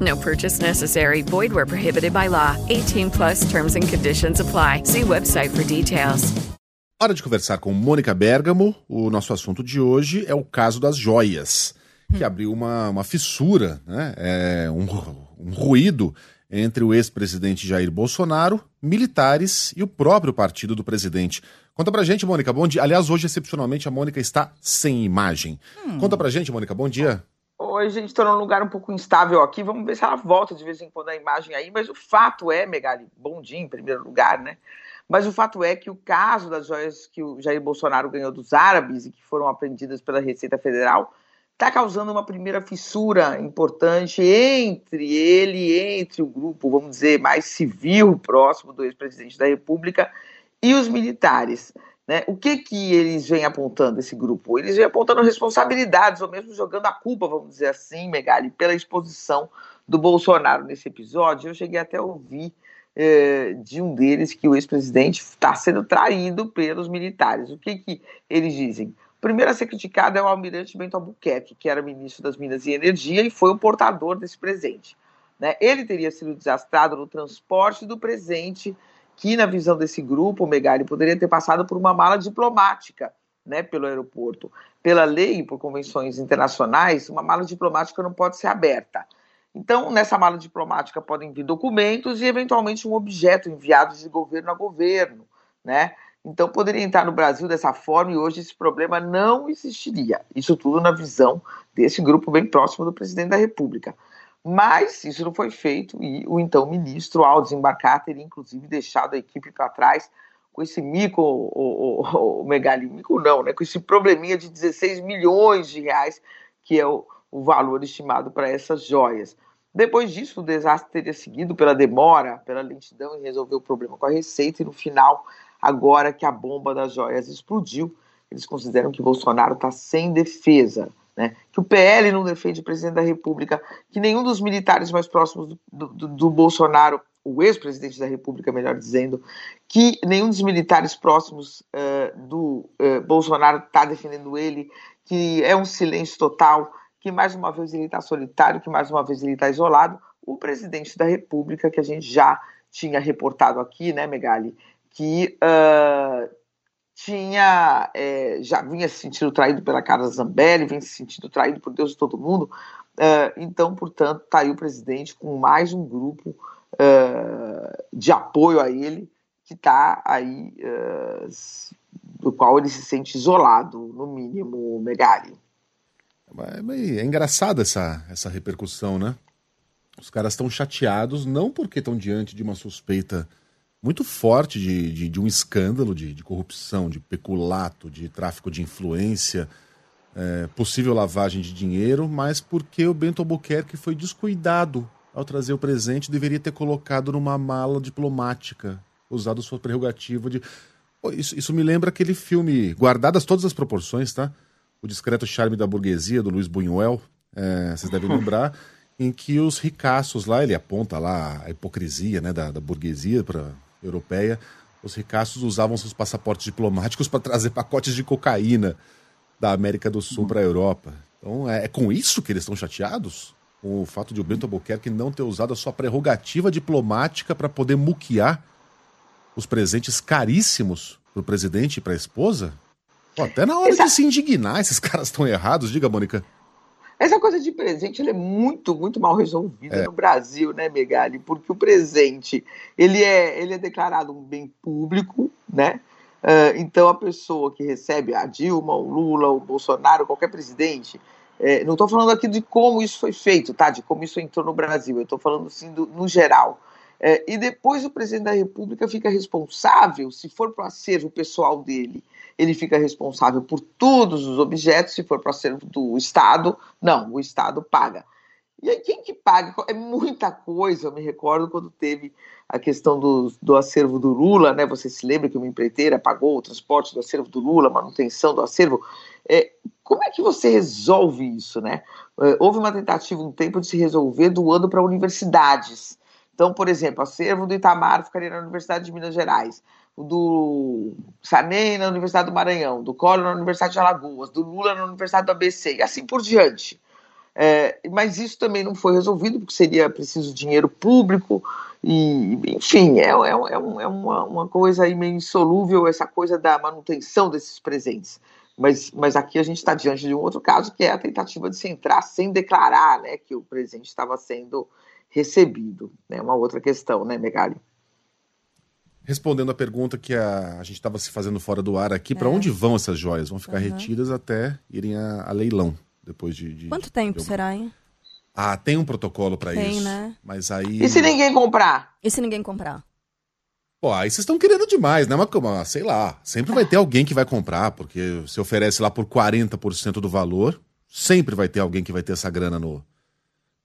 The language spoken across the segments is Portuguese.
No purchase necessary. Void where prohibited by law. 18 plus terms and conditions apply. See website for details. Hora de conversar com Mônica Bergamo. O nosso assunto de hoje é o caso das joias, que abriu uma, uma fissura, né? É, um, um ruído entre o ex-presidente Jair Bolsonaro, militares e o próprio partido do presidente. Conta pra gente, Mônica, bom dia. Aliás, hoje, excepcionalmente, a Mônica está sem imagem. Conta pra gente, Mônica, bom dia. Oi, gente, estou num lugar um pouco instável aqui. Vamos ver se ela volta de vez em quando a imagem aí. Mas o fato é, Megali, bom dia em primeiro lugar, né? Mas o fato é que o caso das joias que o Jair Bolsonaro ganhou dos árabes e que foram apreendidas pela Receita Federal está causando uma primeira fissura importante entre ele entre o grupo, vamos dizer, mais civil próximo do ex-presidente da República e os militares. Né? O que, que eles vêm apontando, esse grupo? Eles vêm apontando responsabilidades, ou mesmo jogando a culpa, vamos dizer assim, Megali, pela exposição do Bolsonaro nesse episódio. Eu cheguei até a ouvir eh, de um deles que o ex-presidente está sendo traído pelos militares. O que, que eles dizem? O primeiro a ser criticado é o almirante Bento Albuquerque, que era ministro das Minas e Energia e foi o portador desse presente. Né? Ele teria sido desastrado no transporte do presente que, na visão desse grupo, Megali poderia ter passado por uma mala diplomática né, pelo aeroporto. Pela lei e por convenções internacionais, uma mala diplomática não pode ser aberta. Então, nessa mala diplomática podem vir documentos e, eventualmente, um objeto enviado de governo a governo. Né? Então, poderia entrar no Brasil dessa forma e hoje esse problema não existiria. Isso tudo na visão desse grupo bem próximo do presidente da República. Mas isso não foi feito e o então ministro, ao desembarcar, teria inclusive deixado a equipe para trás com esse mico, o, o, o Megali, mico não, né? com esse probleminha de 16 milhões de reais, que é o, o valor estimado para essas joias. Depois disso, o desastre teria seguido pela demora, pela lentidão em resolver o problema com a Receita, e no final, agora que a bomba das joias explodiu, eles consideram que Bolsonaro está sem defesa né? que o PL não defende o presidente da República, que nenhum dos militares mais próximos do, do, do Bolsonaro, o ex-presidente da República, melhor dizendo, que nenhum dos militares próximos uh, do uh, Bolsonaro está defendendo ele, que é um silêncio total, que mais uma vez ele está solitário, que mais uma vez ele está isolado. O presidente da República, que a gente já tinha reportado aqui, né, Megali, que uh, tinha é, já vinha se sentindo traído pela Carla Zambelli, vinha se sentindo traído por Deus e todo mundo. Uh, então, portanto, está aí o presidente com mais um grupo uh, de apoio a ele, que está aí, uh, do qual ele se sente isolado, no mínimo, Megali. É, é engraçada essa, essa repercussão, né? Os caras estão chateados, não porque estão diante de uma suspeita muito forte de, de, de um escândalo de, de, corrupção, de peculato, de tráfico de influência, é, possível lavagem de dinheiro, mas porque o Bento Albuquerque foi descuidado ao trazer o presente, deveria ter colocado numa mala diplomática, usado sua prerrogativa de. Pô, isso, isso me lembra aquele filme, guardadas todas as proporções, tá? O Discreto Charme da Burguesia, do Luiz Buñuel, é, vocês devem lembrar, em que os ricaços lá, ele aponta lá a hipocrisia né, da, da burguesia para europeia, os ricaços usavam seus passaportes diplomáticos para trazer pacotes de cocaína da América do Sul para a Europa. Então é, é, com isso que eles estão chateados? Com o fato de o Bento Albuquerque não ter usado a sua prerrogativa diplomática para poder muquear os presentes caríssimos para o presidente e para a esposa? Pô, até na hora Exato. de se indignar, esses caras estão errados. Diga, Mônica. Essa coisa de presente é muito, muito mal resolvida é. no Brasil, né, Megali? Porque o presente ele é, ele é declarado um bem público, né? Uh, então a pessoa que recebe a Dilma, o Lula, o Bolsonaro, qualquer presidente, é, não estou falando aqui de como isso foi feito, tá? De como isso entrou no Brasil. Eu estou falando assim do, no geral. É, e depois o presidente da República fica responsável, se for para o acervo pessoal dele, ele fica responsável por todos os objetos, se for para acervo do Estado, não, o Estado paga. E aí quem que paga? É muita coisa, eu me recordo quando teve a questão do, do acervo do Lula, né? Você se lembra que uma empreiteira pagou o transporte do acervo do Lula, manutenção do acervo. É, como é que você resolve isso, né? É, houve uma tentativa um tempo de se resolver doando para universidades. Então, por exemplo, acervo do Itamar ficaria na Universidade de Minas Gerais, do Sarney na Universidade do Maranhão, do Collor na Universidade de Alagoas, do Lula na Universidade do ABC, e assim por diante. É, mas isso também não foi resolvido, porque seria preciso dinheiro público, e, enfim, é, é, é, é uma, uma, coisa aí meio insolúvel essa coisa da manutenção desses presentes. Mas, mas aqui a gente está diante de um outro caso, que é a tentativa de se entrar sem declarar né, que o presente estava sendo recebido. É né? uma outra questão, né, Megali? Respondendo a pergunta que a, a gente estava se fazendo fora do ar aqui, é. para onde vão essas joias? Vão ficar uhum. retidas até irem a, a, leilão depois de. de Quanto tempo de... será, hein? Ah, tem um protocolo para isso. Tem, né? Mas aí. E se ninguém comprar? E se ninguém comprar? Pô, aí vocês estão querendo demais, né? Mas, sei lá, sempre vai ter alguém que vai comprar, porque se oferece lá por 40% do valor, sempre vai ter alguém que vai ter essa grana no,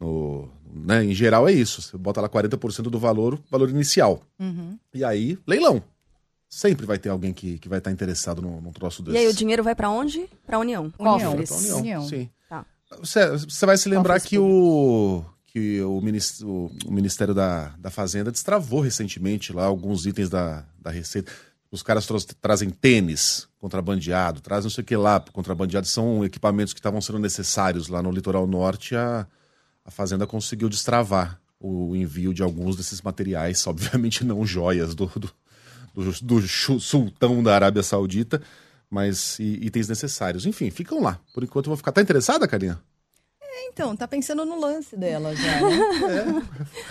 no, né? Em geral é isso. Você bota lá 40% do valor, valor inicial. Uhum. E aí, leilão. Sempre vai ter alguém que, que vai estar interessado num, num troço desse. E aí o dinheiro vai para onde? Para União. União. União. União. Sim. Tá. Você, você vai se lembrar que o que o, ministro, o Ministério da, da Fazenda destravou recentemente lá alguns itens da, da Receita. Os caras trazem tênis contrabandeado, trazem não sei o que lá contrabandeado. São equipamentos que estavam sendo necessários lá no litoral norte a, a Fazenda conseguiu destravar o envio de alguns desses materiais, obviamente não joias do, do, do, do sultão da Arábia Saudita, mas itens necessários. Enfim, ficam lá. Por enquanto eu vou ficar. Tá interessada, Carinha? É, então, tá pensando no lance dela já, né?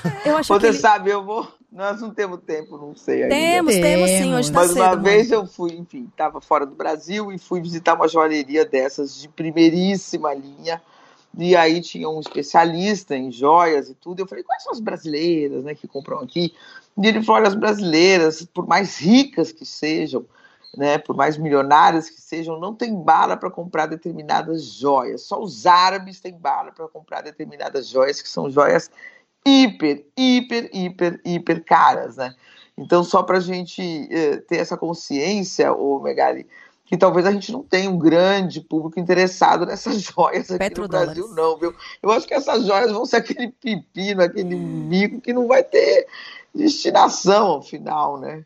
é. Eu acho Você que sabe, eu vou. Nós não temos tempo, não sei ainda. Temos, temos sim, hoje tá Mas cedo, uma vez eu fui, enfim, estava fora do Brasil e fui visitar uma joalheria dessas de primeiríssima linha e aí tinha um especialista em joias e tudo. Eu falei, quais são as brasileiras né, que compram aqui? E ele falou, olha, as brasileiras, por mais ricas que sejam, né, por mais milionárias que sejam, não tem bala para comprar determinadas joias. Só os árabes têm bala para comprar determinadas joias, que são joias hiper, hiper, hiper, hiper caras, né? Então, só para a gente eh, ter essa consciência, o Megali, que talvez a gente não tenha um grande público interessado nessas joias aqui no Brasil, não, viu? Eu acho que essas joias vão ser aquele pepino, aquele mico que não vai ter destinação ao final, né?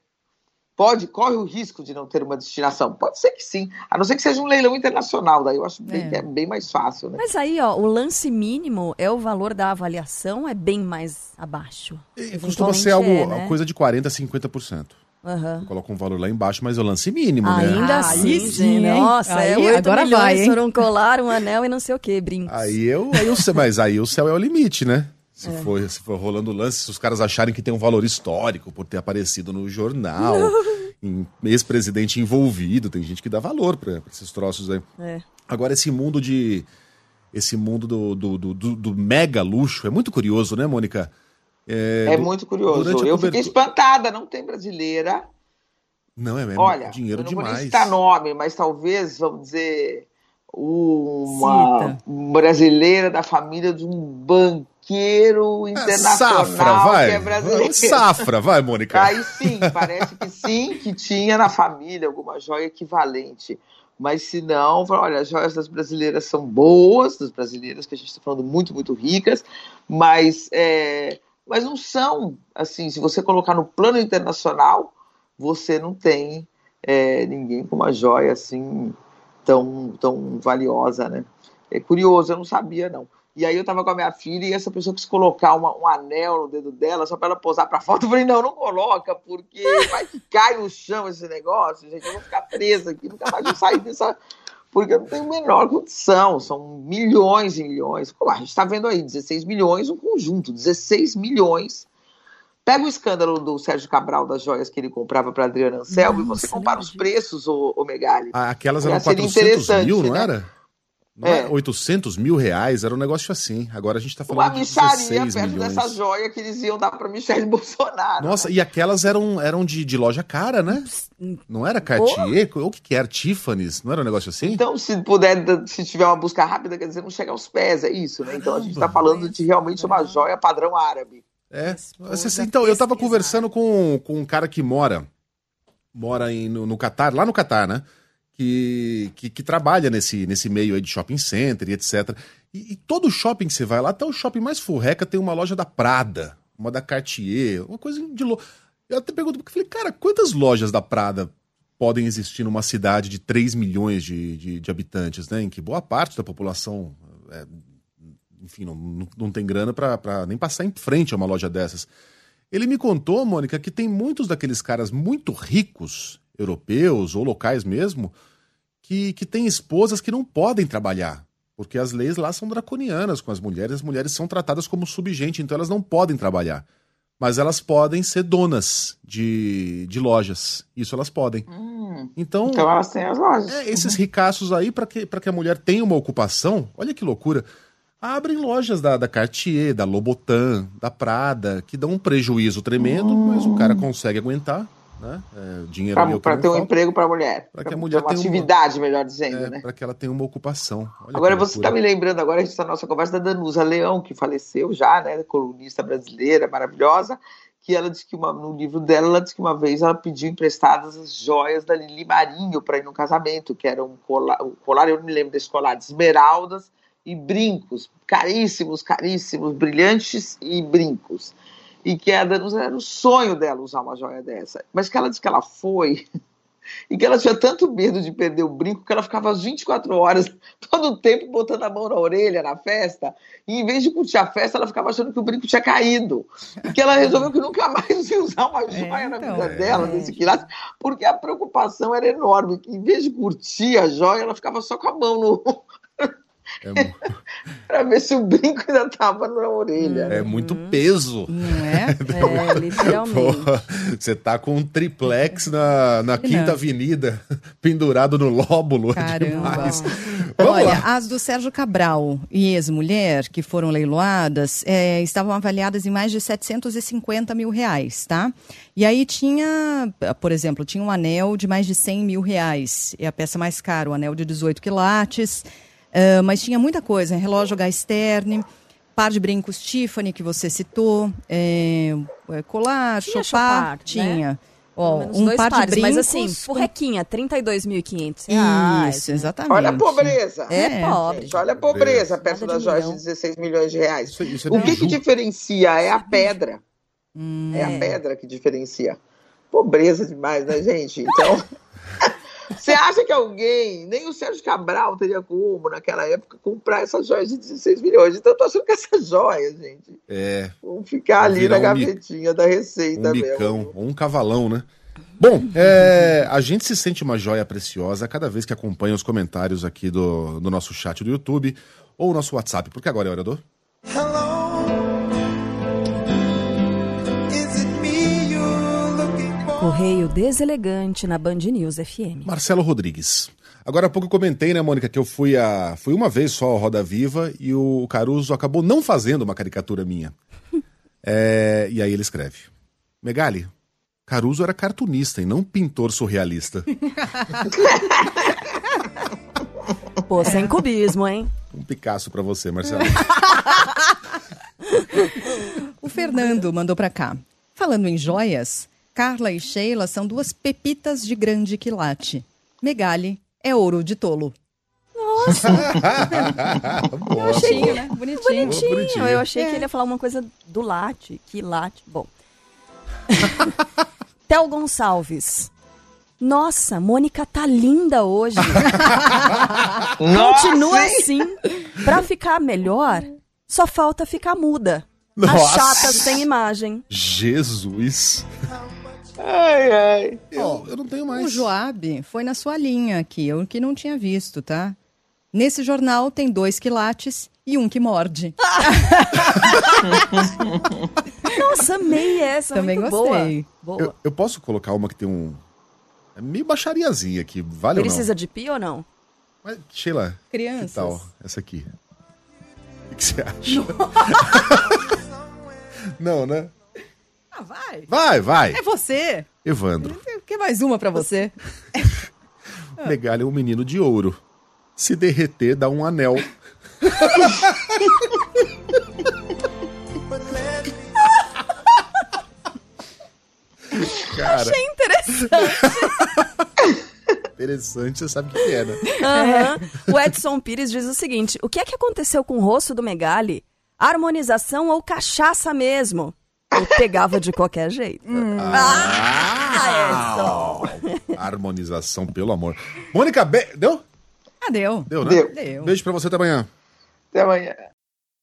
Pode, corre o risco de não ter uma destinação? Pode ser que sim, a não ser que seja um leilão internacional, daí eu acho bem, é. que é bem mais fácil, né? Mas aí, ó, o lance mínimo é o valor da avaliação, é bem mais abaixo. E costuma ser algo, é, né? coisa de 40% a 50%. Uhum. Coloca um valor lá embaixo, mas o lance mínimo, Ainda né? Ainda assim, sim, Nossa, aí, é 8 agora milhões vai, hein? um colar, um anel e não sei o que, brincos. Aí eu, aí eu mas aí o céu é o limite, né? Se, é. for, se for rolando lance, se os caras acharem que tem um valor histórico por ter aparecido no jornal, ex-presidente envolvido, tem gente que dá valor para esses troços aí. É. Agora, esse mundo de. Esse mundo do, do, do, do, do mega luxo é muito curioso, né, Mônica? É, é muito curioso. Eu cobertura... fiquei espantada, não tem brasileira. Não, é mesmo. Olha, dinheiro eu não demais. Vou citar nome, mas talvez, vamos dizer, uma Cita. brasileira da família de um banqueiro é, internacional é, safra, vai. que é brasileiro. Safra, vai, Mônica. Aí sim, parece que sim, que tinha na família alguma joia equivalente. Mas se não, olha, as joias das brasileiras são boas, das brasileiras que a gente está falando muito, muito ricas, mas é, mas não são, assim, se você colocar no plano internacional, você não tem é, ninguém com uma joia assim tão, tão valiosa, né? É curioso, eu não sabia, não. E aí eu tava com a minha filha e essa pessoa quis colocar uma, um anel no dedo dela só para ela posar para foto. Eu falei, não, não coloca, porque vai que cai no chão esse negócio, gente. Eu vou ficar presa aqui, nunca mais vou sair dessa. Porque eu não tenho a menor condição. São milhões e milhões. Pô, a gente está vendo aí, 16 milhões, um conjunto, 16 milhões. Pega o escândalo do Sérgio Cabral das joias que ele comprava para Adriana Anselmo Nossa, e você compara os preços, ô, ô Megali. Ah, Aquelas eram seria 400 mil, não né? era? Não É. era 800 mil reais, era um negócio assim. Agora a gente tá Uma falando de micharia 16 perto milhões. dessa joia que eles iam dar para Michele Bolsonaro. Nossa, e aquelas eram, eram de, de loja cara, né? Não era Cartier? Ou o que que era? Tiffany's? Não era um negócio assim? Então, se puder, se tiver uma busca rápida, quer dizer, não chega aos pés, é isso, né? Então a gente está falando de realmente uma joia padrão árabe. É. Você- então, eu tava conversando com, com um cara que mora mora em, no, no Catar, lá no Catar, né? Que, que, que trabalha nesse, nesse meio aí de shopping center e etc. E, e todo shopping que você vai lá, até o shopping mais furreca tem uma loja da Prada, uma da Cartier, uma coisa de louco. Eu até pergunto, porque falei, cara, quantas lojas da Prada podem existir numa cidade de 3 milhões de, de, de habitantes, né? Em que boa parte da população, é, enfim, não, não, tem grana pra nem passar em frente a uma loja dessas. Ele me contou, Mônica, que tem muitos daqueles caras muito ricos, europeus ou locais mesmo, que, que têm esposas que não podem trabalhar. Porque as leis lá são draconianas com as mulheres, as mulheres são tratadas como subgente, então elas não podem trabalhar. Mas elas podem ser donas de, de lojas. Isso elas podem. Então, Então elas têm as lojas. é, esses ricaços aí, para que, pra que a mulher tenha uma ocupação, olha que loucura. Abrem lojas da, da Cartier, da Lobotan, da Prada, que dão um prejuízo tremendo, mas o cara consegue aguentar, né? É, dinheiro Para ter um falta, emprego para a mulher. Pra que a mulher uma tenha uma- atividade, melhor dizendo, é, né? para que ela tenha uma ocupação. Olha Agora você está me lembrando agora, a na nossa conversa da Danusa Leão, que faleceu já, né? Colunista brasileira, maravilhosa, que ela disse que uma, no livro dela, ela disse que uma vez ela pediu emprestadas as joias da Lili Marinho para ir no casamento, que era um colar, um colar, eu não me lembro desse colar, de esmeraldas e brincos, caríssimos, caríssimos, brilhantes e brincos. E que a Danusa era o sonho dela usar uma joia dessa. Mas que ela disse que ela foi e que ela tinha tanto medo de perder o brinco que ela ficava às 24 horas, todo o tempo, botando a mão na orelha na festa, e em vez de curtir a festa, ela ficava achando que o brinco tinha caído. E que ela resolveu que nunca mais ia usar uma joia na então, vida é. dela, desse quilate, porque a preocupação era enorme. Que em vez de curtir a joia, ela ficava só com a mão no. É, para ver se o brinco ainda estava na orelha. é muito peso. Não é? É, literalmente. Pô, você tá com um triplex na, na Quinta Não. Avenida, pendurado no lóbulo. É Caramba. demais. Vamos Olha, lá. as do Sérgio Cabral e ex-mulher, que foram leiloadas, é, estavam avaliadas em mais de 750 mil reais, tá? E aí tinha, por exemplo, tinha um anel de mais de 100 mil reais, é a peça mais cara, o anel de 18 quilates, ah, mas tinha muita coisa, relógio H-Sterne, par de brincos Tiffany, que você citou, é, é, colar, Tinha chopar, chopar, né? tinha. Pelo Ó, um dois par pares, de brincos. mas assim, com- porrequinha, 32.500 reais. Isso, né? exatamente. Olha a pobreza. É, É, pobre. Gente, olha a pobreza Nada perto das joias de milhão. 16 milhões de reais. Isso, isso é O que, que diferencia é a pedra. É a É. pedra que diferencia. Pobreza demais, né, gente? Então. Você acha que alguém, nem o Sérgio Cabral teria como, naquela época, comprar essas joias de 16 milhões? Então, eu tô achando que essas joias, gente, É, vão ficar ali na um mi- gavetinha da receita um mesmo. bicão, ou um cavalão, né? Bom, é, a gente se sente uma joia preciosa cada vez que acompanha os comentários aqui do, do nosso chat do YouTube ou o nosso WhatsApp, porque agora é hora do... Correio deselegante na Band News FM. Marcelo Rodrigues. Agora há pouco eu comentei, né, Mônica, que eu fui a fui uma vez só ao Roda Viva e o Caruso acabou não fazendo uma caricatura minha. É, e aí ele escreve: Megali, Caruso era cartunista e não pintor surrealista. Pô, sem cubismo, hein? Um Picasso pra você, Marcelo. O Fernando mandou pra cá. Falando em joias, Carla e Sheila são duas pepitas de grande quilate. Megali é ouro de tolo. Boa. Bonitinho, né? Bonitinho. Bonitinho. bonitinho. Eu achei que ele ia falar uma coisa do late, que late. Bom, Tel Gonçalves. Nossa, Mônica tá linda hoje. Continua assim. Pra ficar melhor, só falta ficar muda. A Nossa. chata sem imagem. Jesus. Ai, ai. Eu, eu não tenho mais. O Joab foi na sua linha aqui, eu que não tinha visto, tá? Nesse jornal tem dois quilates e um que morde. Nossa, amei essa. Também muito gostei. Boa. Boa. Eu, eu posso colocar uma que tem um. É meio baixariazinha aqui, vale ou Precisa não? de pi ou não? Mas, Sheila, Crianças. que tal essa aqui? O que você acha? não, né? Ah, vai. Vai, vai. É você. Evandro, Quer mais uma pra você? Megalha é um menino de ouro. Se derreter, dá um anel. Cara, Achei interessante. interessante, você sabe o que é, né? Aham. O Edson Pires diz o seguinte: o que é que aconteceu com o rosto do Megali? Harmonização ou cachaça mesmo? Eu pegava de qualquer jeito. Ah, Edson. Harmonização, pelo amor. Mônica, be... deu? Ah, deu. Deu, né? Deu. Deu. Beijo pra você até amanhã. Até amanhã.